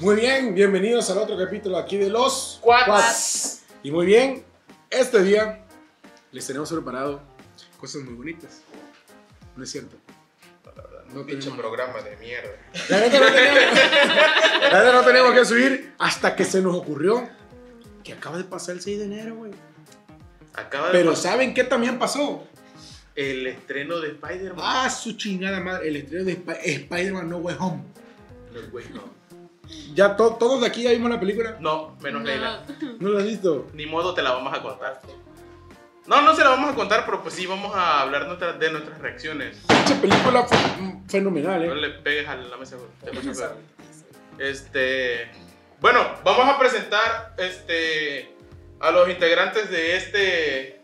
muy bien, bienvenidos al otro capítulo aquí de los Quads. Y muy bien, este día les tenemos preparado cosas muy bonitas. No es cierto. No Dicho programa de mierda. La neta no tenemos, la neta no tenemos que subir hasta que se nos ocurrió que acaba de pasar el 6 de enero, güey. Acaba de Pero pasar ¿saben qué también pasó? el estreno de Spider-Man. Ah, su chingada madre, el estreno de Sp- Spider-Man No Way Home. No, güey, no. Ya to- todos de aquí ya vimos la película. No, menos No. Leila. ¿No la has visto? Ni modo te la vamos a contar. No, no se la vamos a contar, pero pues sí vamos a hablar nuestra- de nuestras reacciones. Esa película fue fenomenal, No ¿eh? le pegues a la mesa. te. Este, bueno, vamos a presentar este a los integrantes de este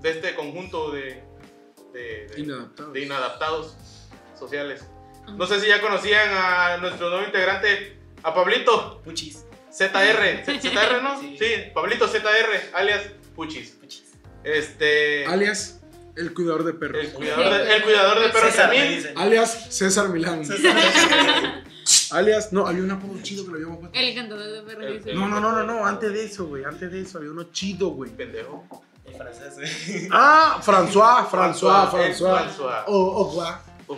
de este conjunto de de, de- Inadaptados. de inadaptados sociales. No sé si ya conocían a nuestro nuevo integrante, a Pablito Puchis. ZR. Z- ZR, ¿no? Sí. Sí, Pablito ZR, alias Puchis. Puchis. Este, Alias, el cuidador de perros. el cuidador de, el cuidador de perros también. dicen. Alias César Milán. César. Alias, no, había un apodo chido que lo habíamos puesto. El cantador de perros. No, no, no, no, no, antes de eso, güey, antes de eso había uno chido, güey. Pendejo. El francés, güey. Ah, François, François, François, François. François. O, o. Oh.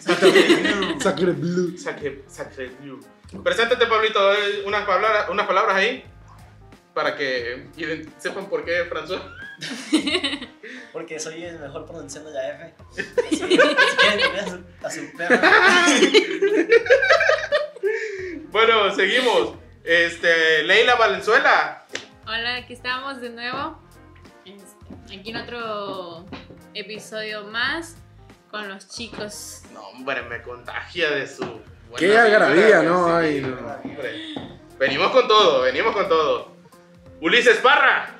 Sacre bien. Sacre bleu. Sacre- Sacre Blue. Preséntate, Pablito, eh, unas palabras, unas palabras ahí para que sepan por qué François. Porque soy el mejor pronunciando ya F. Así, si quieren tener a su, a su perro. Bueno, seguimos. Este, Leila Valenzuela. Hola, aquí estamos de nuevo. Este, Aquí en otro episodio más con los chicos. No, hombre, me contagia de su. buena Qué vibra, ¿no? sí, Ay, no. Venimos con todo, venimos con todo. Ulises Parra.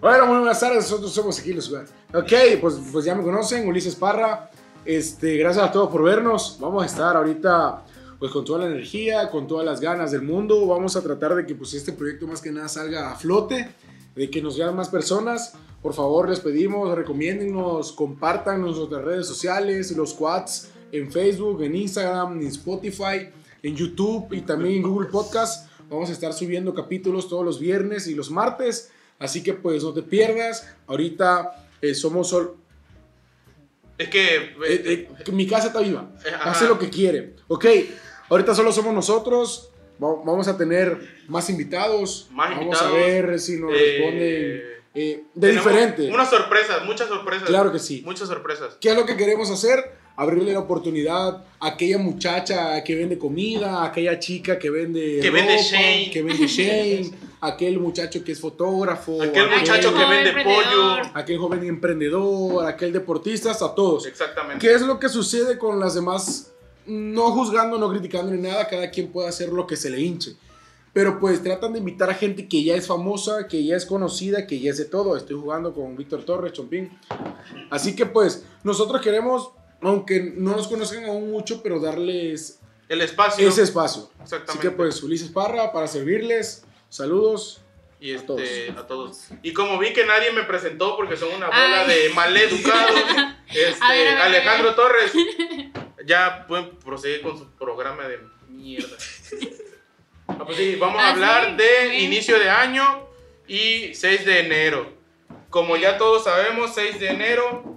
Bueno, muy buenas tardes, nosotros somos aquí los. Ok, pues, pues ya me conocen, Ulises Parra. Este, gracias a todos por vernos. Vamos a estar ahorita pues con toda la energía, con todas las ganas del mundo. Vamos a tratar de que pues este proyecto más que nada salga a flote, de que nos vean más personas. Por favor, les pedimos, recomiéndennos, compartan nuestras redes sociales, los quads en Facebook, en Instagram, en Spotify, en YouTube y también en Google Podcast. Vamos a estar subiendo capítulos todos los viernes y los martes. Así que pues no te pierdas. Ahorita eh, somos sol- Es que. eh, eh, mi casa está viva. Ajá. Hace lo que quiere. Ok, ahorita solo somos nosotros. Va- Vamos a tener más invitados. Más Vamos invitados. a ver si nos eh, responden eh, de diferente. Unas sorpresas, muchas sorpresas. Claro que sí. Muchas sorpresas. ¿Qué es lo que queremos hacer? Abrirle la oportunidad a aquella muchacha que vende comida, a aquella chica que vende Que vende Shane. que vende Shane, aquel muchacho que es fotógrafo, Aquel muchacho que vende pollo. aquel joven emprendedor, aquel deportista, hasta todos. Exactamente. ¿Qué es lo que sucede con las demás? No juzgando, no criticando ni nada, cada quien puede hacer lo que se le hinche. Pero pues tratan de invitar a gente que ya es famosa, que ya es conocida, que ya es de todo. Estoy jugando con Víctor Torres, Chompín. Así que pues nosotros queremos, aunque no nos conozcan aún mucho, pero darles El espacio. ese espacio. Así Exactamente. que pues Ulises Parra para servirles. Saludos. Y A este, todos. a todos. Y como vi que nadie me presentó porque son una bola Ay. de maleducados, este, A ver, a ver, a ver. Alejandro Torres, ya pueden proseguir con su programa de mierda. Ah, pues sí, vamos a hablar de inicio de año y 6 de enero. Como ya todos sabemos, 6 de enero,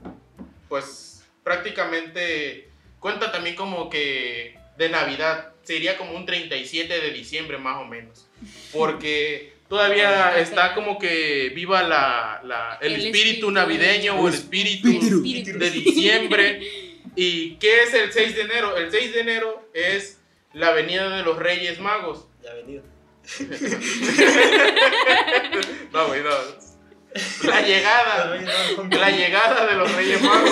pues prácticamente cuenta también como que de Navidad. Sería como un 37 de diciembre más o menos. Porque todavía está como que viva la, la- el, El espíritu espíritu. navideño o el El espíritu espíritu. de diciembre. ¿Y qué es el 6 de enero? El 6 de enero es la venida de los Reyes Magos. Ya ha venido. No, güey, no. La llegada. La llegada de los Reyes Magos.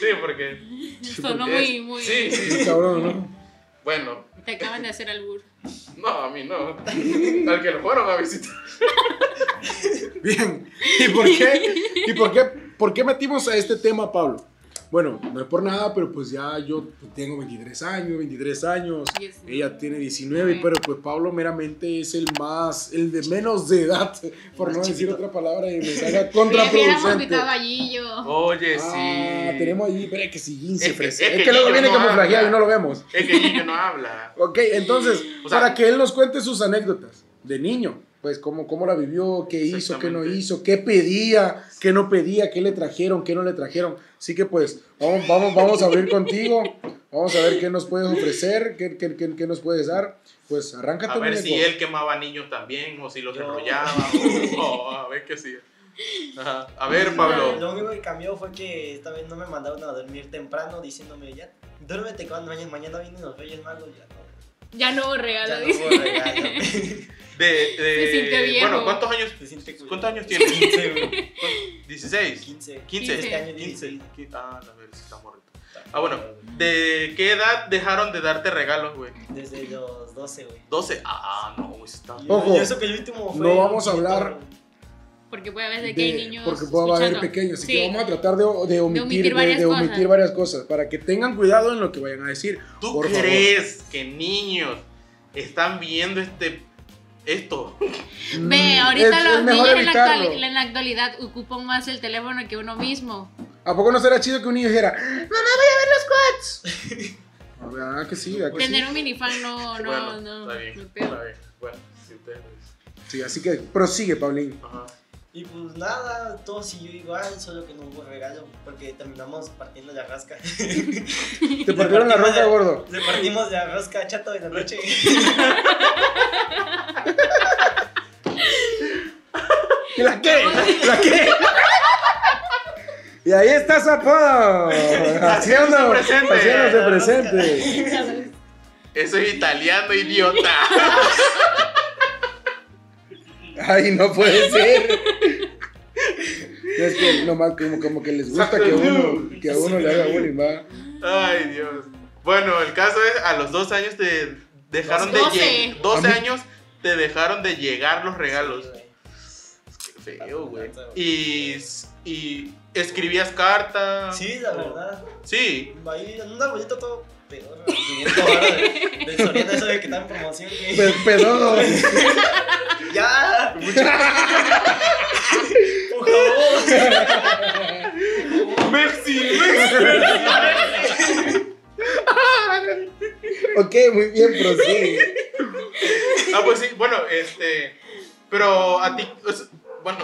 Sí, porque. Sonó es- muy, muy. Sí, sí. Sí, cabrón, ¿no? Bueno, Te acaban de hacer albur. no, a mí no. Al que lo fueron a visitar. Bien. ¿Y por qué? ¿Y por qué, por qué metimos a este tema, Pablo? Bueno, no es por nada, pero pues ya yo tengo 23 años, 23 años, Yes. ella tiene 19, Sí. pero pues Pablo meramente es el más, el de menos de edad, por no decir otra palabra y me salga contraproducente. caballillo. Oye, Ah, sí. tenemos ahí, espera que sí, 15 Es que- es Es que que luego viene no camuflajeado y no lo vemos. Es que Gillo no habla. Ok, entonces, O sea- para que él nos cuente sus anécdotas de niño, pues cómo, cómo la vivió, qué hizo, qué no hizo, qué pedía, qué no pedía, qué le trajeron, qué no le trajeron. Así que pues, vamos, vamos, vamos a abrir contigo, vamos a ver qué nos puedes ofrecer, qué, qué, qué- qué nos puedes dar. Pues arráncate, A ver muñeco. si él quemaba niños también, o si los enrollaba, o, o a ver qué sí. Ajá. A ver, Pablo. Lo único que cambió fue que esta vez no me mandaron a dormir temprano diciéndome ya, duérmete cuando mañana, mañana vienen los Reyes Magos, ya no. Ya no hubo regalo, Ya no dice. hubo regalo. De, de, viejo. Bueno, ¿cuántos años? Se siente culero. ¿Cuántos años tienes? 15, güey. 16. 15. 15. Este año 15. 16. Ah, a ver si está morrito. Ah, bueno. ¿De qué edad dejaron de darte regalos, güey? Desde los 12, güey. 12. Ah, no, güey, está. Ojo, Y eso que el último fue no vamos a hablar Porque puede haber de que hay de- niños. porque puede haber escuchando. pequeños, así Sí. que vamos a tratar de, de omitir, varias de omitir cosas. varias cosas, para que tengan cuidado en lo que vayan a decir. ¿Tú por favor. crees que niños están viendo este esto? Ve, Mm, ahorita es- los es niños en la, evitarlo. actual- en la actualidad ocupan más el teléfono que uno mismo. ¿A poco no será chido que un niño dijera, mamá, voy a ver los quads? Ah, que sí, ah, que sí. Tener un minifan no, no, bueno, no. está bien. Está bien. Bueno, si ustedes. Sí, así que prosigue, Paulín. Ajá. Y pues nada, todo siguió igual, solo que no hubo regalo porque terminamos partiendo la rasca. Te partieron la roca, gordo. Le partimos la rasca chato de la noche. ¿Y la qué? ¿La qué? Y ahí está su apodo. Haciendo, presente. haciéndose presente. Eso es italiano, idiota. Ay, no puede ser. Es que nomás como, como que les gusta que a uno, que a uno le haga bullying, va. Ay, Dios. Bueno, el caso es, a los 12 años te dejaron de 12. llegar. 12 A mí- años te dejaron de llegar los regalos. Qué feo, güey. Y, y escribías cartas. Sí, la verdad. Sí. Ahí en un arbolito todo peor. 500 baros de, de Soriana, eso de que está en promoción. que- Pe- Pedodo. ¡Ya! Por favor. Merci, Ok, muy bien, prosigue. Ah, pues sí, bueno, este. Pero a ti, bueno,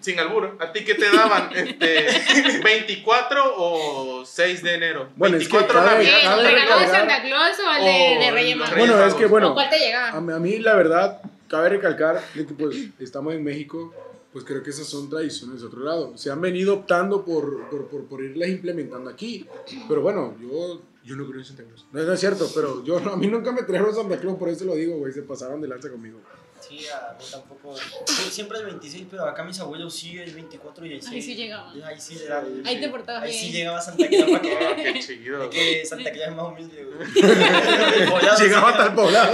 sin albur, ¿a ti qué te daban? Este, ¿24 o 6 de enero? Bueno, es que 24 cada- Navidad. Cabe ¿El regalo de Santa Claus o el de, de Reyes Magos? Bueno, es que ¿O bueno, cuál te a llegaba? mí, a mí la verdad, cabe recalcar de que pues estamos en México, pues creo que esas son tradiciones de otro lado. Se han venido optando por, por, por, por irlas implementando aquí. Pero bueno, yo, yo no creo en Santa Claus. No, no es cierto, pero yo, a mí nunca me trajeron Santa Claus, por eso lo digo, güey, se pasaron de lanza conmigo. Sí, a mí tampoco. sí, Siempre el 26, pero acá mis abuelos sí el 24 y el 6. Ahí sí llegaba. Ahí sí llegaba. Ahí te portabas Ahí bien. sí llegaba Santa Claus para que Ah, qué chido. Es que Santa Claus es más humilde, güey. El poblado sí Llegaba el poblado.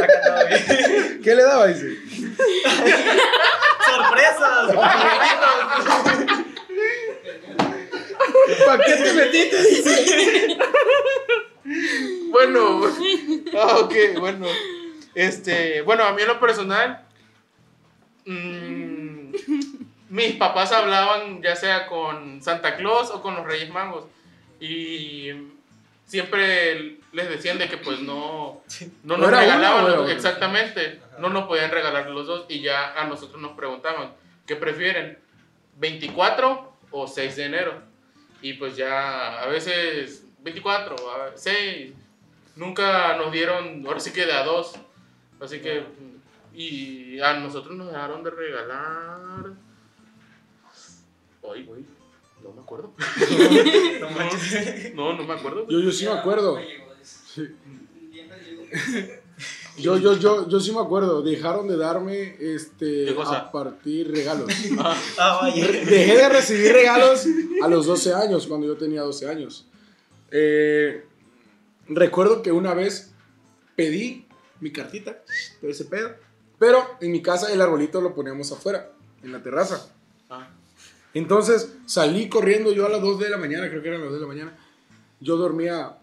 ¿Qué le daba? Dice. ¡Sorpresas! ¿Para qué te metiste? Dice. Bueno, ah, ok, bueno. Este, bueno, a mí en lo personal, mm, mis papás hablaban ya sea con Santa Claus o con los Reyes Magos. Y siempre les decían de que pues no, no nos ¿No era uno regalaban exactamente, no nos podían regalar los dos y ya a nosotros nos preguntaban, ¿qué prefieren? ¿24 o 6 de enero? Y pues ya a veces 24, a 6, nunca nos dieron, ahora sí que de a dos. Así que, y a nosotros nos dejaron de regalar. Ay, güey, no me acuerdo. No manches. No, no me acuerdo. Yo, yo sí me acuerdo. Yo, yo, yo, yo sí me acuerdo. Dejaron de darme este, a partir regalos. Ah, vaya. Dejé de recibir regalos a los 12 años, cuando yo tenía 12 años. Eh, recuerdo que una vez pedí mi cartita, todo ese pedo, pero en mi casa el arbolito lo poníamos afuera, en la terraza. Entonces salí corriendo yo a las 2 de la mañana, creo que eran las 2 de la mañana. Yo dormía.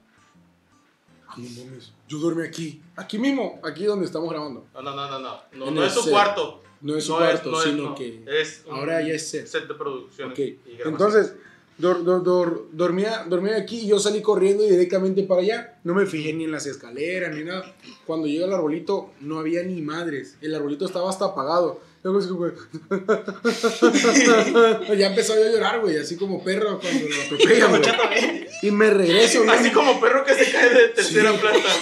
Yo dormía aquí, aquí mismo, aquí donde estamos grabando. No, no, no, no, no. No, es su set. cuarto. No es su No cuarto, no sino no. que. Es un ahora ya es set. set de producción. Ok, y grabación. entonces dor- dor- dor- dormía, dormía aquí y yo salí corriendo directamente para allá. No me fijé ni en las escaleras ni nada. Cuando llegué al arbolito no había ni madres. El arbolito estaba hasta apagado. Ya empezó yo a llorar, güey, así como perro cuando lo atropellan, güey. Y me regreso, güey. Así como perro que se cae de tercera Sí. planta.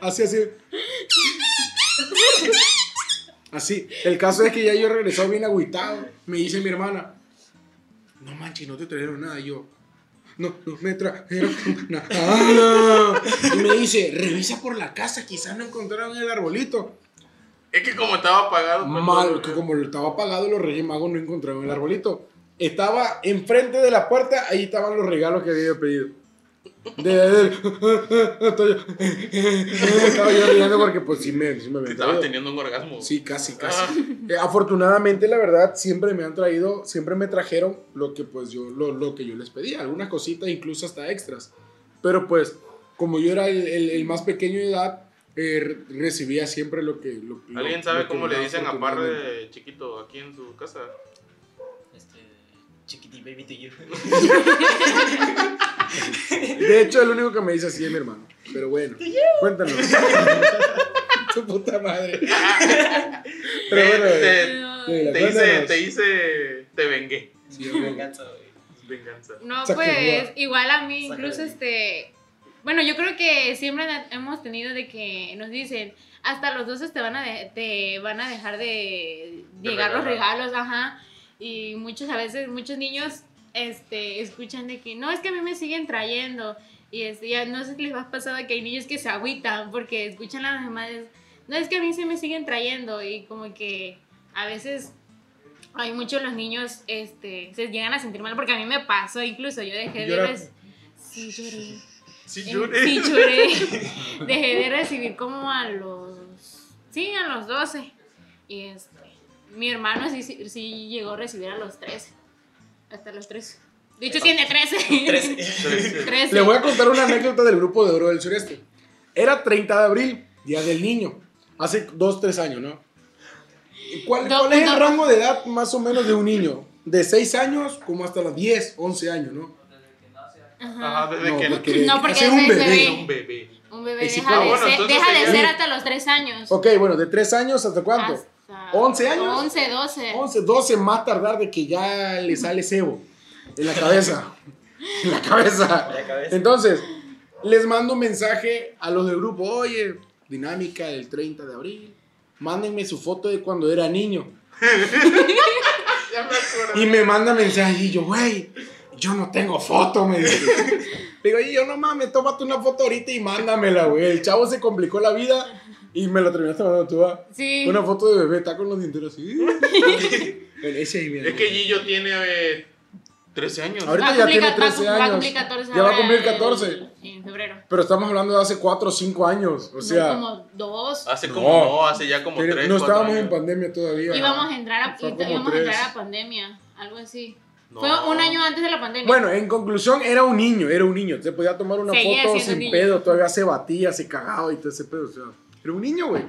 Así, así. Así. El caso es que ya yo regresado bien agüitado. Me dice mi hermana, no manches, no te trajeron nada. Y yo, no, no me trajeron nada. Y me dice, revisa por la casa, quizás no encontraron el arbolito. Es que como estaba apagado. pues, Mal, no- que como estaba apagado, los Reyes Magos no encontraron el arbolito. Estaba enfrente de la puerta, ahí estaban los regalos que había pedido. De, de- estoy- estaba yo riendo porque pues sí me, sí me Estaba teniendo un orgasmo. Sí, casi, casi. Ah. Eh, afortunadamente, la verdad, siempre me han traído, siempre me trajeron lo que pues yo, lo, lo que yo les pedía, algunas cositas, incluso hasta extras. Pero pues, como yo era el, el- el más pequeño de edad, eh, re- recibía siempre lo que... Lo, ¿Alguien lo sabe cómo me le dicen a. Parre chiquito aquí en su casa? Este, chiquiti baby to you. De hecho, el único que me dice así es mi hermano. Pero bueno, cuéntanos. tu puta madre. Pero bueno, Eh, eh, te, te hice, te hice, te vengué. Sí. Venganza, güey. Venganza. No, pues igual. a mí, incluso de- este. Bueno, yo creo que siempre hemos tenido de que nos dicen, hasta los 12 te van a, de- te van a dejar de De llegar los regalos, ajá. Y muchos, a veces, muchos niños este, escuchan de que, no, es que a mí me siguen trayendo. Y este, ya no sé si les ha pasado que hay niños que se agüitan porque escuchan a las madres, no, es que a mí se me siguen trayendo. Y como que a veces hay muchos los niños este, se llegan a sentir mal porque a mí me pasó, incluso yo dejé de... Sí, lloré. Sí, lloré. Sí, lloré. Dejé de recibir como a los. Sí, a los 12. Y este. Mi hermano sí, sí, sí llegó a recibir a los 13. Hasta los 13. De hecho, tiene 13. Trece. 13. Le voy a contar una anécdota del grupo de oro del sureste. Era 30 de abril, Día del Niño. Hace 2, 3 años, ¿no? ¿Cuál, Do- cuál es el rango de edad más o menos de un niño? De 6 años como hasta los 10, 11 años, ¿no? Ajá. Desde No, que porque, No, porque un es bebé. bebé. un bebé. Un bebé si deja, de, bueno, ser, deja de ser hasta los 3 años. Ok, bueno, de 3 años hasta cuánto? Hasta 11 años. 11, 12. 11, 12 más tardar de que ya le sale cebo en la cabeza. en la cabeza. En la cabeza. Entonces, les mando un mensaje a los del grupo, oye, dinámica del 30 de abril, mándenme su foto de cuando era niño. Ya me acuerdo. Y me manda mensaje y yo, güey, yo no tengo foto, me dice. Le digo, "Oye, yo no mames, tómate una foto ahorita y mándamela, güey. El chavo se complicó la vida y me la terminaste mandando tú, ¿va? Sí. Una foto de bebé, está con los dientes así. Ese ahí, mira. Es que Gillo tiene eh, 13 años. Ahorita Va ya cumplir tiene ca- va a 13 cum- Va a años. cumplir 14 Ya va a cumplir en- 14. En febrero. Pero estamos hablando de hace 4 o 5 años. O No, sea, como dos. Hace No. como, no, hace ya como pero 3, no estábamos en pandemia todavía. Íbamos a entrar a, y- íbamos a tres. entrar a pandemia, algo así. No. Fue un año antes de la pandemia. Bueno, en conclusión, era un niño, era un niño. Se podía tomar una Seguía foto sin niño. pedo, todavía se batía, se cagaba y todo ese pedo. O sea, era un niño, güey.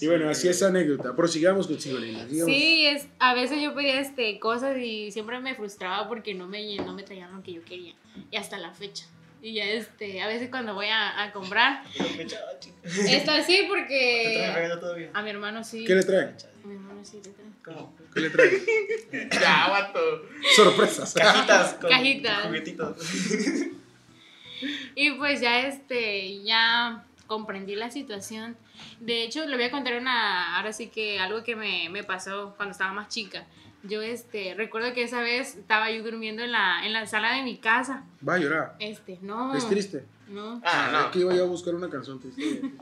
Y bueno, así es anécdota. Prosigamos consigo, Leila. sigamos. sí, es, a veces yo pedía este, cosas y siempre me frustraba porque no me, no me traían lo que yo quería. Y hasta la fecha. Y ya este, a veces cuando voy a, a comprar, esto así ¿Te traen porque todavía? a mi hermano sí. ¿Qué le traen? A mi hermano sí le traen. ¿Cómo? ¿Qué le traen? Ya, vato. Sorpresas. Cajitas con Cajitas. juguetitos. Y pues ya este, ya comprendí la situación. De hecho, le voy a contar una, ahora sí que algo que me, me pasó cuando estaba más chica. Yo este, recuerdo que esa vez estaba yo durmiendo en la, en la sala de mi casa. Va a llorar. Este, no. Es triste. No. Ah, no. Aquí iba yo a buscar una canción triste.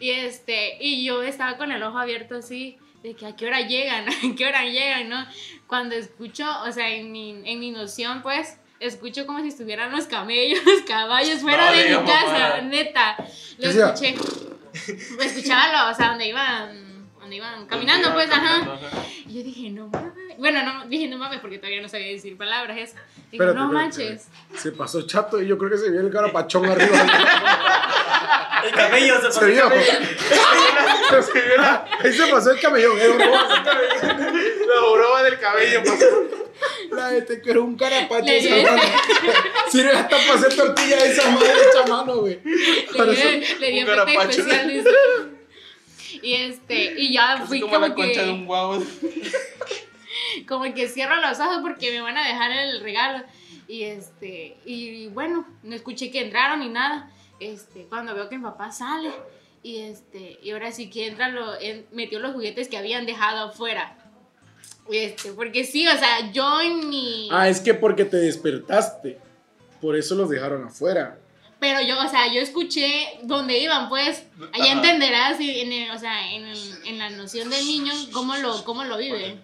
Y este, y yo estaba con el ojo abierto así, de que a qué hora llegan, a qué hora llegan, ¿no? Cuando escucho, o sea, en mi, en mi noción, pues, escucho como si estuvieran los camellos, caballos fuera No de mi casa, neta. Lo escuché. Escuchaba, lo- o sea, donde iban, donde iban caminando, pues, ajá. Y yo dije, no mames. Bueno, no, dije no mames porque todavía no sabía decir palabras eso. Dije, Espérate, no manches. Se pasó chato y yo creo que se vio el carapachón arriba. El camello se pasó Se el vio. Se vio la- Ahí se pasó el camellón. eh, bro. La broma del cabello, pues. La este que era un carapacho. Esa mano. Sirve hasta para hacer tortilla de esa madre hecha mano, güey. Le dio, le dio un especial. Y este, y ya fui como como, la concha de que, un guau. como que cierro los ojos porque me van a dejar el regalo. Y este, y bueno, no escuché que entraron ni nada. Este, cuando veo que mi papá sale. Y este, y ahora sí que entra, lo, en- metió los juguetes que habían dejado afuera. Este, porque sí, o sea, yo en mi. Ah, es que porque te despertaste. Por eso los dejaron afuera. Pero yo, o sea, yo escuché dónde iban, pues. Allá entenderás, y en el- o sea, en, el- en la noción del niño, cómo lo, cómo lo vive.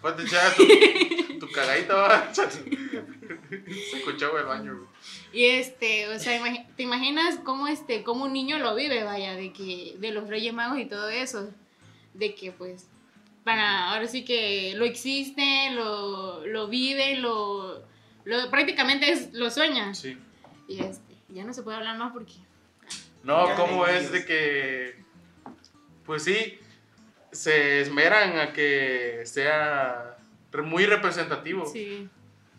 Pues te echaba tu, tu cagadita, va. Se escuchaba el baño, güey. Y este, o sea, te imaginas cómo este, cómo un niño lo vive, vaya, de que, de los Reyes Magos y todo eso. De que pues, para, ahora sí que lo existe, lo, lo vive, lo, lo prácticamente es, lo sueña. Sí. Y este, ya no se puede hablar más porque. No, Ya ¿cómo es de que. Pues sí, se esmeran a que sea muy representativo. Sí.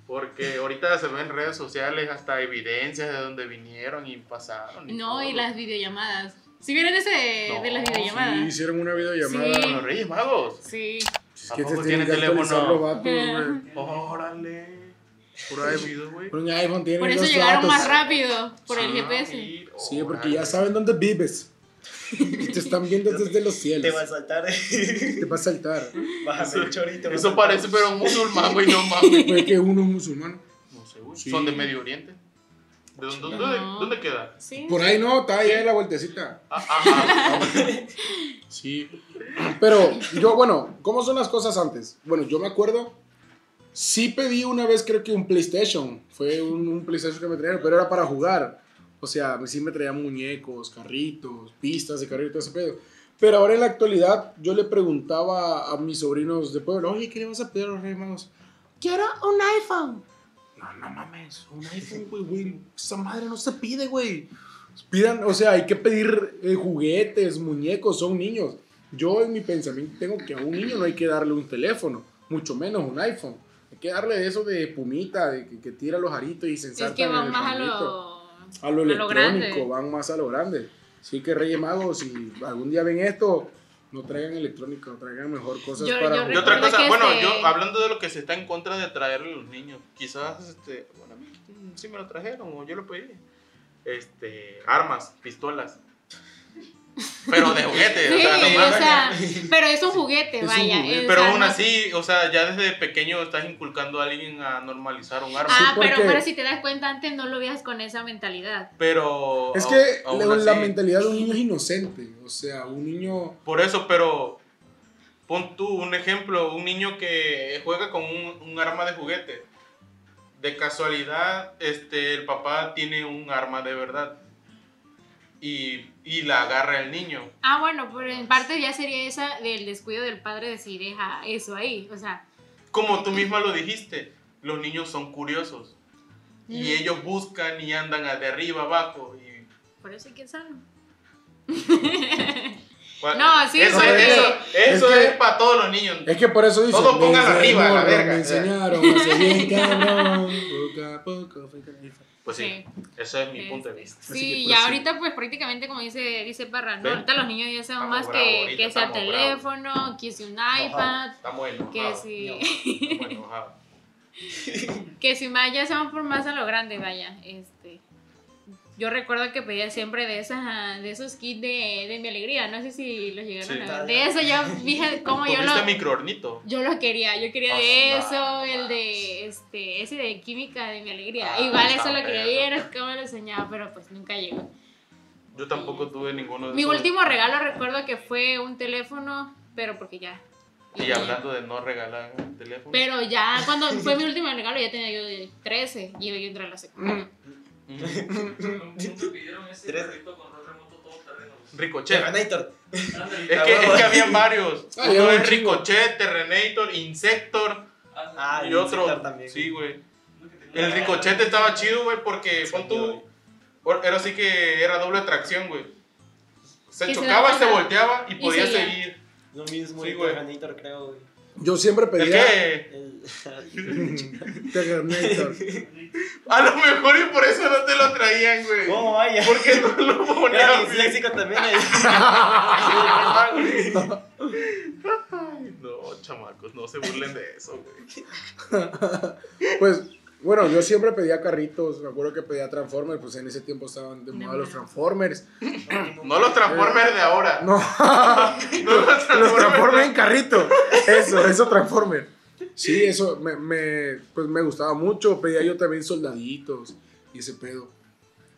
Porque ahorita se ven en redes sociales hasta evidencias de dónde vinieron y pasaron. No, todo. y las videollamadas. ¿Sí vieron ese de, No, de las Sí, videollamadas? hicieron una videollamada. Sí. Con los Reyes Magos. Sí. Es ¿A poco tiene teléfono? Órale. De video, güey. Por un iPhone tienen Por eso los llegaron datos. más rápido, por el GPS. Sí, porque ya saben dónde vives. Y te están viendo desde los Te cielos. va a saltar. Te va a saltar. Bájame el chorito. Eso parece, pero un musulmán, güey, no mames. Fue que uno es musulmán. No sé, güey. Sí. Son de Medio Oriente. ¿De dónde, dónde, No. dónde queda? Sí. Por ahí no, está ahí la vueltecita. Ah, ah. Sí. Pero yo, bueno, ¿cómo son las cosas antes? Bueno, yo me acuerdo. Sí pedí una vez, creo que un PlayStation. Fue un, PlayStation que me trajeron, pero era para jugar. O sea, sí me traían muñecos, carritos, pistas de carritos, ese pedo. Pero ahora en la actualidad, yo le preguntaba a mis sobrinos de pueblo, oye, ¿qué le vas a pedir a los Reyes Magos? Quiero un iPhone. No, no mames, un iPhone, güey, güey. Esa madre no se pide, güey. Pidan, o sea, hay que pedir eh, juguetes, muñecos, son niños. Yo en mi pensamiento tengo que a un niño no hay que darle un teléfono, mucho menos un iPhone. Hay que darle de eso de pumita, de que, que tira los aritos y se Es ensartan que en van el más a lo. a lo a lo grande. electrónico, van más a lo grande. Sí que Reyes Magos, si algún día ven esto, no traigan electrónico, traigan mejor cosas Yo- para yo otra cosa, bueno, este- yo hablando de lo que se está en contra de traerle a los niños, quizás, este, bueno, a mí mm, sí me lo trajeron o yo lo pedí. Este, armas, pistolas. Pero de juguete, Sí, o sea, no o sea, pero es un juguete, Es un vaya. juguete. es- Pero o sea, aún así, o sea, ya desde pequeño estás inculcando a alguien a normalizar un arma. Ah, Sí, pero, pero si te das cuenta, antes no lo veías con esa mentalidad. Pero. Es que aún la, la así- mentalidad de un niño es inocente, o sea, un niño... Por eso, pero. Pon tú un ejemplo: un niño que juega con un, un arma de juguete. De casualidad, este, el papá tiene un arma de verdad. Y, y la agarra el niño. Ah, bueno, pero en parte ya sería esa del descuido del padre de si deja eso ahí. O sea, Como tú misma lo dijiste, los niños son curiosos. Y Mm. ellos buscan y andan de arriba abajo. Y, por eso hay que. Bueno, No, sí, eso, porque- eso, eso es que- es para todos los niños. Es que por eso dicen... Todo póngalo "Desde arriba, la verga". Me enseñaron bien cabrón, poco a poco fui. Pues sí, Sí. ese es mi punto de Este, vista. Así Sí, y pues, sí. ahorita pues prácticamente como dice, dice Parra, ¿no? Ahorita los niños ya saben Estamos más bravos que, ahorita, que sea teléfono, que si un iPad, Estamos enojados. que si, Estamos enojados. que si más ya se van por más a lo grande, vaya, este... Yo recuerdo que pedía siempre de esas, de esos kits de, de mi alegría, no sé si los llegaron Sí. a ver. De eso yo dije como yo ¿Comiste lo, microornito? yo lo quería, yo quería Ah, de no, eso, el de este, ese de química de mi alegría. Ah, Igual eso lo quería ver, es como lo soñaba, pero pues nunca llegó. Yo tampoco tuve ninguno de Mi esos. último regalo recuerdo que fue un teléfono, pero porque ya. Y hablando de no regalar el teléfono. Pero ya cuando fue mi último regalo ya tenía yo de 13 y yo a la secundaria. Nunca pidieron ese Tres. Ricochet. Terminator. Es que, es que habían varios. Uno es. Ricochet, Terrenator, Insector Ah, y otro. Insector también. Sí, güey. El Ricochet estaba chido, güey, porque pon tú. Era así que era doble tracción, güey. Se chocaba, se volteaba y y podía seguía. seguir. Lo mismo, Sí. Terminator, creo, güey. Yo siempre ¿El pedía. qué? El... Terminator. A lo mejor y por eso no te lo traían, güey. ¿Cómo vaya? Porque no lo Era ponían. bien. disléxico también. Ay, No, chamacos, no se burlen de eso, güey. Pues, bueno, yo siempre pedía carritos. Me acuerdo que pedía Transformers, pues en ese tiempo estaban de moda los Transformers. No los Transformers de ahora. No, No los Transformers en carrito. Eso, eso Transformers. Sí, eso me, me, pues me gustaba mucho. Pedía yo también soldaditos y ese pedo.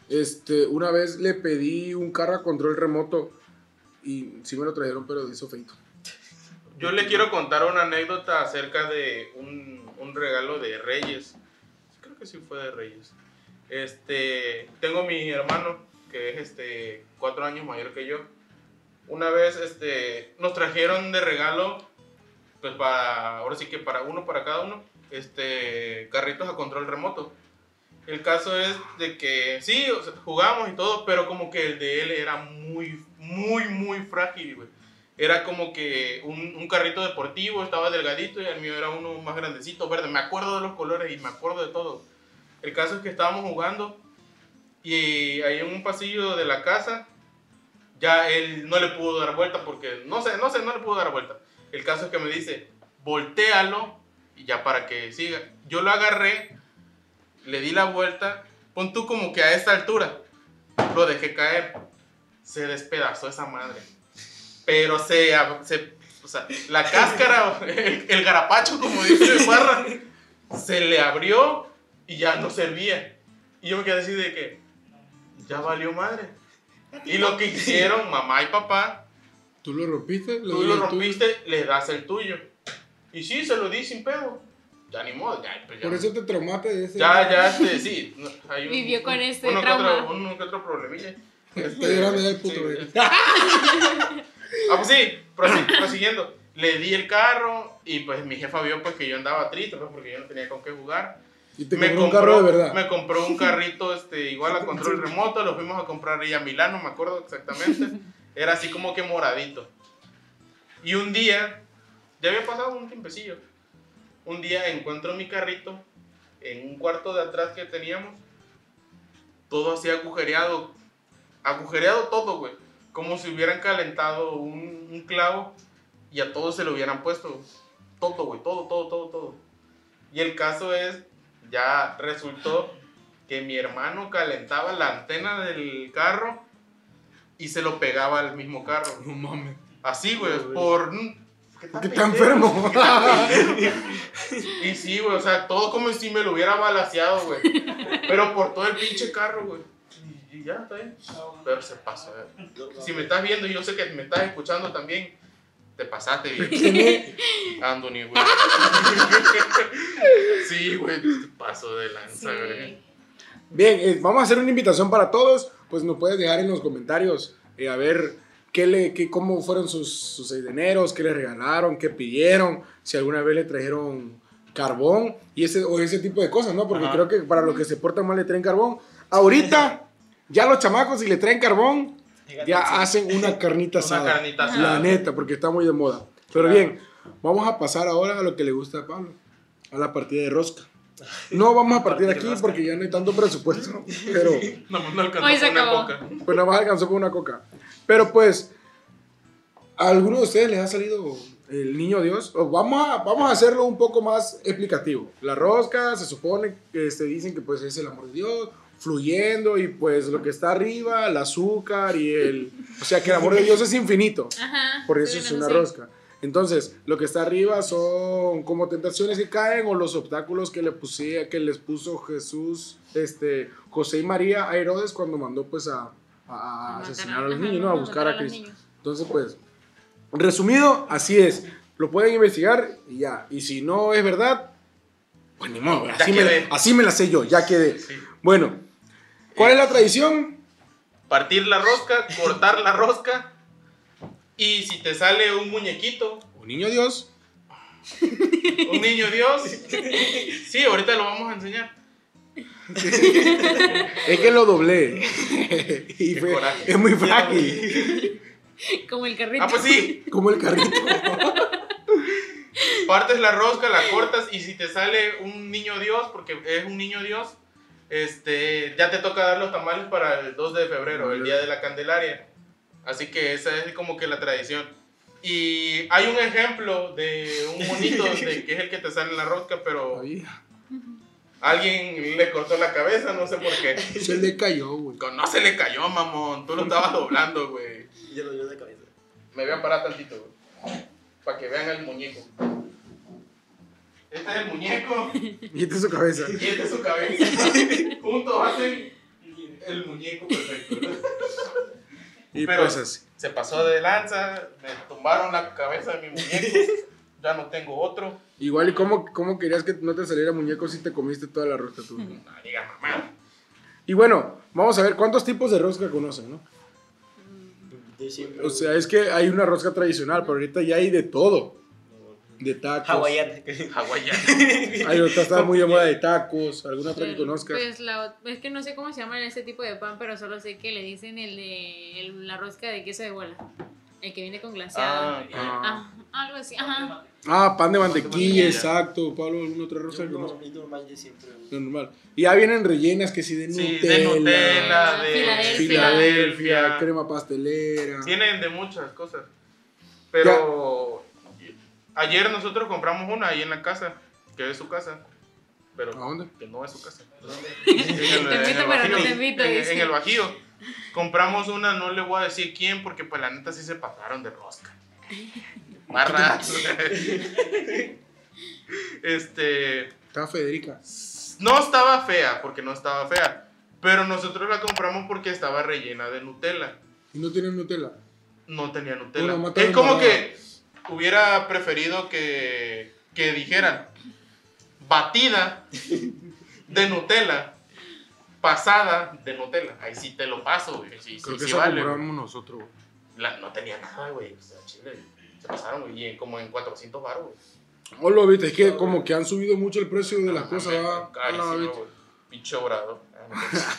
Este, una vez le pedí un carro a control remoto y sí me lo trajeron, pero de eso feito. Yo le quiero contar una anécdota acerca de un, un regalo de Reyes. Que sí fue de Reyes. Este, tengo mi hermano que es este cuatro años mayor que yo. Una vez este, nos trajeron de regalo, pues para, ahora sí que para uno, para cada uno, este, carritos a control remoto. El caso es de que sí, o sea, jugamos y todo, pero como que el de él era muy, muy, muy frágil, güey. Era como que un, un carrito deportivo, estaba delgadito y el mío era uno más grandecito, verde. Me acuerdo de los colores y me acuerdo de todo. El caso es que estábamos jugando y ahí en un pasillo de la casa ya él no le pudo dar vuelta porque no sé, no sé, no le pudo dar vuelta. El caso es que me dice, voltealo y ya para que siga. Yo lo agarré, le di la vuelta, pon tú como que a esta altura, lo dejé caer, se despedazó esa madre. Pero se, se o sea, la cáscara, el, garapacho, como dice Barra, se le abrió y ya no servía. Y yo me quedé así de que, ya valió madre. Y lo que hicieron mamá y papá, ¿Tú lo rompiste? ¿Le tú lo el tuyo? rompiste, le das el tuyo. Y sí, se lo di sin pedo. Ya ni modo, ya. pues ya. Por eso te traumaste de ese. Ya, ya, este, sí. hay un- Vivió con este uno que trauma. otro- uno que otro problemilla. Está llorando ya el puto, sí, este. Ah, pues sí, prosi- prosiguiendo. Le di el carro y pues mi jefa vio pues que yo andaba triste pues, porque yo no tenía con qué jugar. Y te me compró un carro de verdad. Me compró un carrito este, igual a control remoto, lo fuimos a comprar ahí a Milano, me acuerdo exactamente. Era así como que moradito. Y un día, ya había pasado un tiempecillo, un día encuentro mi carrito en un cuarto de atrás que teníamos, todo así agujereado, agujereado todo, güey. Como si hubieran calentado un, un clavo y a todos se lo hubieran puesto. Todo, güey, todo, todo, todo, todo. Y el caso es, ya resultó que mi hermano calentaba la antena del carro y se lo pegaba al mismo carro. No mames. Así, güey, güey. por... ¿Qué ¿Qué está pendejo? enfermo? Y sí, güey, o sea, todo como si me lo hubiera balaseado, güey. Pero por todo el pinche carro, güey. Y, y ya, está bien. Pero se pasó, eh. Si me estás viendo y yo sé que me estás escuchando también, te pasaste, bien. Anthony, güey. Sí, güey, paso de lanza, güey. Sí. Bien, eh, vamos a hacer una invitación para todos. Pues nos puedes dejar en los comentarios eh, a ver qué le, qué, cómo fueron sus, sus 6 de enero, qué le regalaron, qué pidieron, si alguna vez le trajeron carbón y ese, o ese tipo de cosas, ¿no? Porque Ajá. creo que para los que se portan mal le traen carbón. Ahorita, ya los chamacos, si le traen carbón, ya hacen una carnita Una asada. carnita La asada. neta, porque está muy de moda. Pero Claro. bien, vamos a pasar ahora a lo que le gusta a Pablo, a la partida de rosca. No vamos a partir aquí rosca. porque ya no hay tanto presupuesto, pero No, no alcanzó Hoy se con una acabó. coca. pues nada más alcanzó con una coca. Pero pues, ¿a alguno de ustedes les ha salido el niño Dios? O vamos, a, vamos a hacerlo un poco más explicativo. La rosca se supone que este, dicen que pues es el amor de Dios fluyendo y pues lo que está arriba, el azúcar y el... O sea que el amor de Dios es infinito. Ajá. Por eso es una rosca. Entonces, lo que está arriba son como tentaciones que caen o los obstáculos que le puse, que les puso Jesús, este, José y María a Herodes cuando mandó pues a, a A asesinar a los niños, ¿no? A buscar a los Cristo. niños. Entonces, pues, resumido, así es. Lo pueden investigar y ya. Y si no es verdad, pues ni modo. Así me, así me la sé yo, ya quedé. Sí. Bueno, ¿cuál es la tradición? partir la rosca, cortar la rosca. Y si te sale un muñequito, Un niño Dios. un niño Dios. Sí, ahorita lo vamos a enseñar. Es que lo doblé. y fue- coraje. es muy frágil. Como el carrito. Ah, pues sí. Como el carrito. Partes la rosca, la cortas y si te sale un niño Dios, porque es un niño Dios, este, ya te toca dar los tamales para el 2 de febrero, el día de la Candelaria. Así que esa es como que la tradición. Y hay un ejemplo de un monito de que es el que te sale en la rosca, pero alguien le cortó la cabeza, no sé por qué. Se le cayó, güey. No se le cayó, mamón. Tú lo estabas doblando, güey. Yo lo llevo de cabeza. Me voy a parar tantito, güey. Para que vean el muñeco. Este es el muñeco. Y esta es su cabeza. Y esta es su cabeza. Juntos hacen el muñeco perfecto. Y Pero- pues así. Se pasó de lanza, me tumbaron la cabeza de mi muñeco. Ya no tengo otro. Igual, ¿y cómo, cómo querías que no te saliera muñeco si te comiste toda la rosca tú? No diga mamá. Y bueno, vamos a ver cuántos tipos de rosca conocen, ¿no? O sea, es que hay una rosca tradicional, pero ahorita ya hay de todo. De tacos. Hawaiana. Hawaiana. Hay otra está muy de moda de tacos. ¿Alguna otra que conozcas? Pues la, es que no sé cómo se llama ese tipo de pan, pero solo sé que le dicen el de el- la rosca de queso de bola. El que viene con glaseado. Ah, Ah, Ah, algo así, ajá. Ah, pan de mantequilla, exacto. Pablo, ¿alguna otra rosca Yo que no, conozcas? yo normal, yo siempre. No, normal. Y ya vienen rellenas que sí de Sí, Nutella. de Nutella, de Filadelfia. Filadelfia, crema pastelera. Tienen de muchas cosas. Pero ayer nosotros compramos una ahí en la casa, que es su casa. Pero ¿A dónde? que no es su casa. Te invito, pero no te invito, En, dice. en el Bajío. Compramos una, no le voy a decir quién, porque pues la neta sí se pasaron de rosca. Barras. este. Estaba Federica. No estaba fea, porque no estaba fea. Pero nosotros la compramos porque estaba rellena de Nutella. ¿Y no tienen Nutella? No tenía Nutella. Bueno, es como que hubiera preferido que, que dijeran batida de Nutella, pasada de Nutella. Ahí sí te lo paso, güey. Sí, Creo sí, que sí eso vale, güey. compramos nosotros. güey. La- no tenía nada, güey. O sea, chile. Se pasaron, güey. Y en- como en 400 baros, güey. Oh, lo viste, es que como que han subido mucho el precio de las cosas. Carísimo, Ah, viste. güey. Pinche obrado.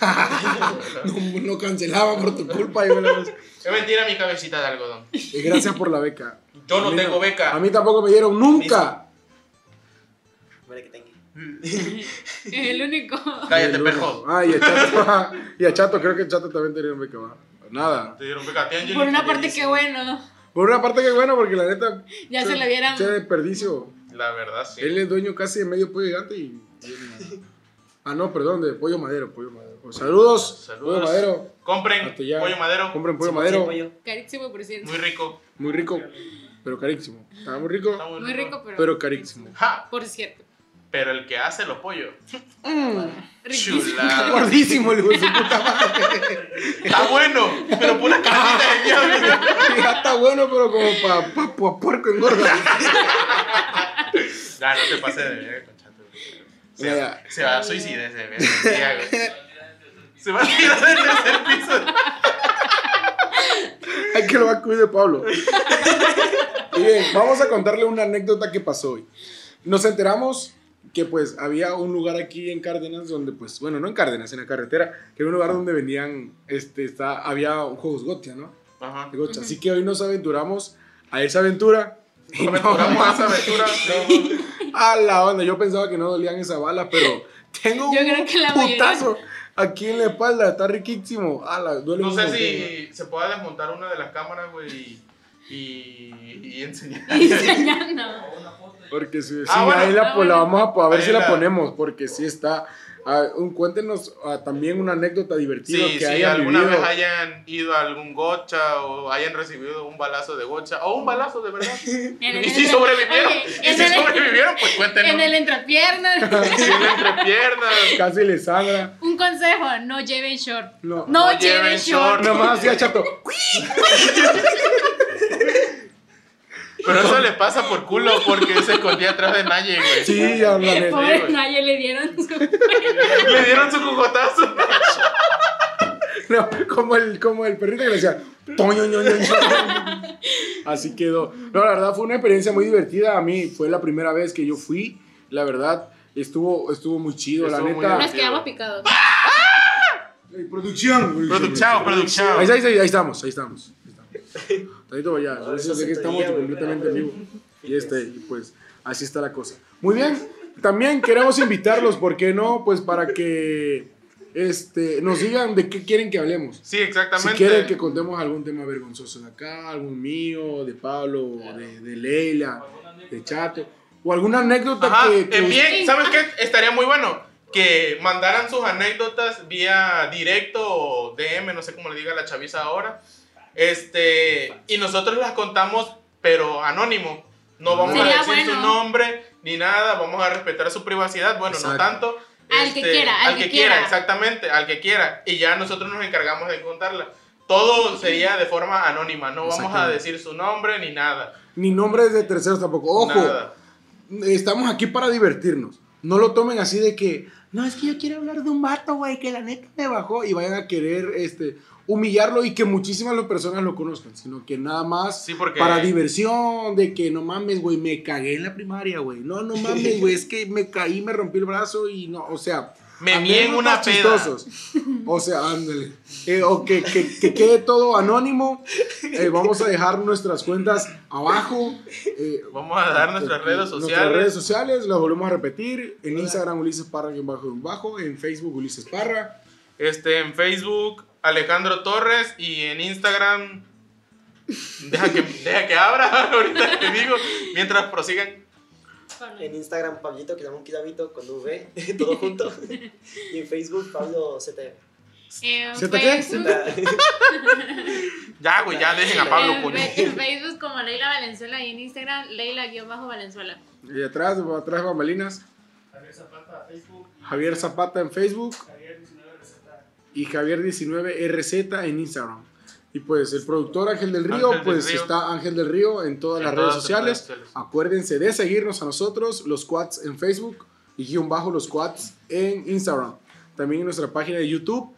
Ah, no No, no cancelaba por tu culpa. yo me la- Es mentira mi cabecita de algodón. Y gracias por la beca. Yo no tengo beca. A mí tampoco me dieron nunca. Mira que tenga. Es el único. Cállate, único. Ah, y a Chato, y a Chato, creo que Chato también tenía beca. Nada. Te dieron beca. a. Por una parte, qué bueno. Por una parte que bueno, porque la neta. Ya se la vieran. Che desperdicio. La verdad, sí. Él es dueño casi de medio pollo gigante y. y- Ah, no, perdón, de pollo madero, pollo madero. Pues, saludos, Saludos. pollo madero. Compren pollo madero. Compren pollo Sí, madero. sí, pollo. Carísimo, por cierto. Muy rico. Muy rico, pero carísimo. Está muy rico, Está Muy rico, pero. pero carísimo. Ja, Por cierto. pero el que hace los pollos. Riquísimo. Chulada. Gordísimo, el hijo de su puta madre. Está bueno, pero pura carnita de. Ya está bueno, pero como para pa, pa- puerco engorda. Ya, no te pases de ver, conchato. Se, se va a suicidar ese güey, güey. Se va a tirar del tercer piso. Hay que lo va a cuidar Pablo. Y bien, vamos a contarle una anécdota que pasó hoy. Nos enteramos que pues había un lugar aquí en Cárdenas donde pues, bueno, no en Cárdenas, en la carretera, que era un lugar donde venían, este, está, había juegos gotia, ¿no? Ajá. De gocha. Así que hoy nos aventuramos a esa aventura. Y Nos no, aventuramos a esa aventura. a la onda, yo pensaba que no dolían esa bala, pero tengo Yo un creo que la mayoría- putazo aquí en la espalda, está riquísimo. A la, duele No sé si se pueda desmontar una de las cámaras, güey, y, y, y enseñar. Enseñando. Porque si, Ah, sí, bueno. ahí la, Ah, pues, la vamos a, a ver Ahí si la, la- ponemos, porque sí está. ah, un, cuéntenos ah, también una anécdota divertida Sí, que si hayan alguna vivido. vez hayan ido a algún gocha o hayan recibido un balazo de gocha o un balazo de verdad. En el y si sobrevivieron, Oye, y en si el- sobrevivieron, pues cuéntenos. En el entrepiernas. Si en la entrepiernas. Casi le sangra. Un consejo, no lleven short. No. No, No lleven lleven short. short. Nomás hacía chato. Pero eso le pasa por culo porque se escondía atrás de Naye, güey. Sí, ya la neta. Pobre güey. Naye le dieron su. Le dieron su cocotazo. No, como el, como el perrito que le decía. "Toño, ño, ño, ño". Así quedó. No, la verdad fue una experiencia muy divertida. A mí fue la primera vez que yo fui. La verdad, estuvo, estuvo muy chido. Estuvo la muy neta. Nos quedamos picados. Ey, producción. Producción, producción. Ahí, ahí, ahí, ahí ahí estamos. Ahí estamos. Tantito para allá. No, Eso que estamos completamente en vivo. Y este, pues así está la cosa. Muy bien. También queremos invitarlos, ¿por qué no? Pues para que este, nos digan de qué quieren que hablemos. Sí, Si exactamente. quieren que contemos algún tema vergonzoso de acá, algún mío, de Pablo, de, de Leila, de Chato, o alguna anécdota Ajá, que, que envíen, ¿sabes qué? Estaría muy bueno que mandaran sus anécdotas vía directo o DM, no sé cómo le diga la chaviza ahora. Este, y nosotros las contamos, pero anónimo. No vamos Sería a decir su nombre ni nada, vamos a respetar su privacidad. Bueno, no tanto. Al que quiera, al al que que quiera, quiera. exactamente, al que quiera. Y ya nosotros nos encargamos de contarla. Todo sería de forma anónima, no vamos a decir su nombre ni nada. ni nombres de terceros tampoco. Ojo, Nada. estamos aquí para divertirnos. No lo tomen así de que, no, es que yo quiero hablar de un vato, güey, que la neta me bajó y vayan a querer este, humillarlo y que muchísimas personas lo conozcan, sino que nada más Sí, porque- para diversión, de que no mames, güey, me cagué en la primaria, güey. No, no mames, güey, es que me caí, me rompí el brazo y no, o sea. Me en una peda. chistosos. O sea, ándale. Eh, o que, que, que quede todo anónimo. Eh, vamos a dejar nuestras cuentas abajo. Eh, Vamos a dar nuestras redes Nuestras sociales. redes sociales, las volvemos a repetir. En Instagram, Ulises Parra, bajo, bajo. En Facebook, Ulises Parra. Este, en Facebook, Alejandro Torres. Y en Instagram, deja que, deja que abra ahorita te digo, mientras prosigan. En Instagram, Pablito, que llama un kilabito con V, todo junto. Y en Facebook, Pablo CT. En ¿Siete qué? Ya, güey, ya dejen a Pablo, coño. En Facebook como Leila Valenzuela y en Instagram Leila-Valenzuela. Y atrás, atrás bambalinas, Javier Zapata, Facebook, Javier Zapata en Facebook. Javier 19 receta. Y Javier19RZ en Instagram. Y pues el productor Ángel del Río, Ángel del pues Río. está Ángel del Río en todas En las todas redes sociales. Acuérdense de seguirnos a nosotros, los quads en Facebook y guion bajo los quads en Instagram. También en nuestra página de YouTube,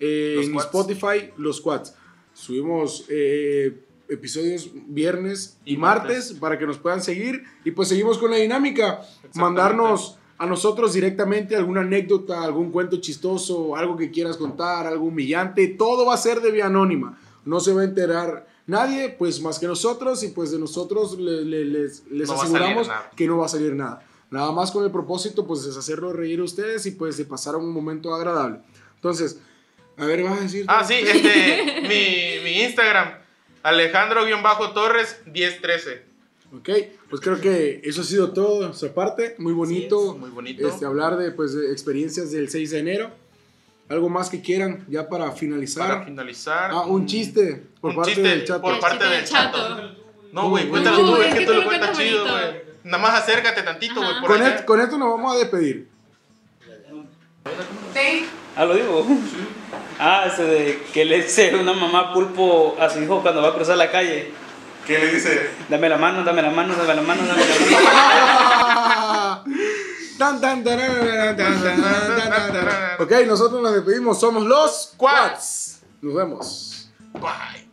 eh, en Quads. Spotify, los quads. Subimos eh, episodios viernes y, Y martes. martes. para que nos puedan seguir. Y pues seguimos con la dinámica. Mandarnos a nosotros directamente alguna anécdota, algún cuento chistoso, algo que quieras contar, algo humillante. Todo va a ser de vía anónima. No se va a enterar nadie, pues más que nosotros. Y pues de nosotros le- le- les, les No aseguramos que no va a salir nada. Nada más con el propósito, pues, es hacerlo reír a ustedes y pues de pasar un momento agradable. Entonces, a ver, vas a decir. Ah, sí, este, mi, mi Instagram, Alejandro-Torres 1013. Ok, pues creo que eso ha sido todo de nuestra parte. Muy bonito. es, muy bonito. Este, hablar de, pues, de experiencias del 6 de enero. Algo más que quieran ya para finalizar. Para finalizar. ah, un chiste por un parte chiste del chat. por parte del chato. chato. No, güey, cuéntalo tú, es que tú lo cuentas chido, güey. Nada más acércate tantito, güey, Con, et- con esto nos vamos a despedir. Sí. Ah, lo digo. Ah, ese de que le dice una mamá pulpo a su hijo cuando va a cruzar la calle. ¿Qué le dice? Dame la mano, dame la mano, dame la mano, dame la mano. Ok, nosotros nos despedimos. Somos los Quads. Nos vemos. Bye.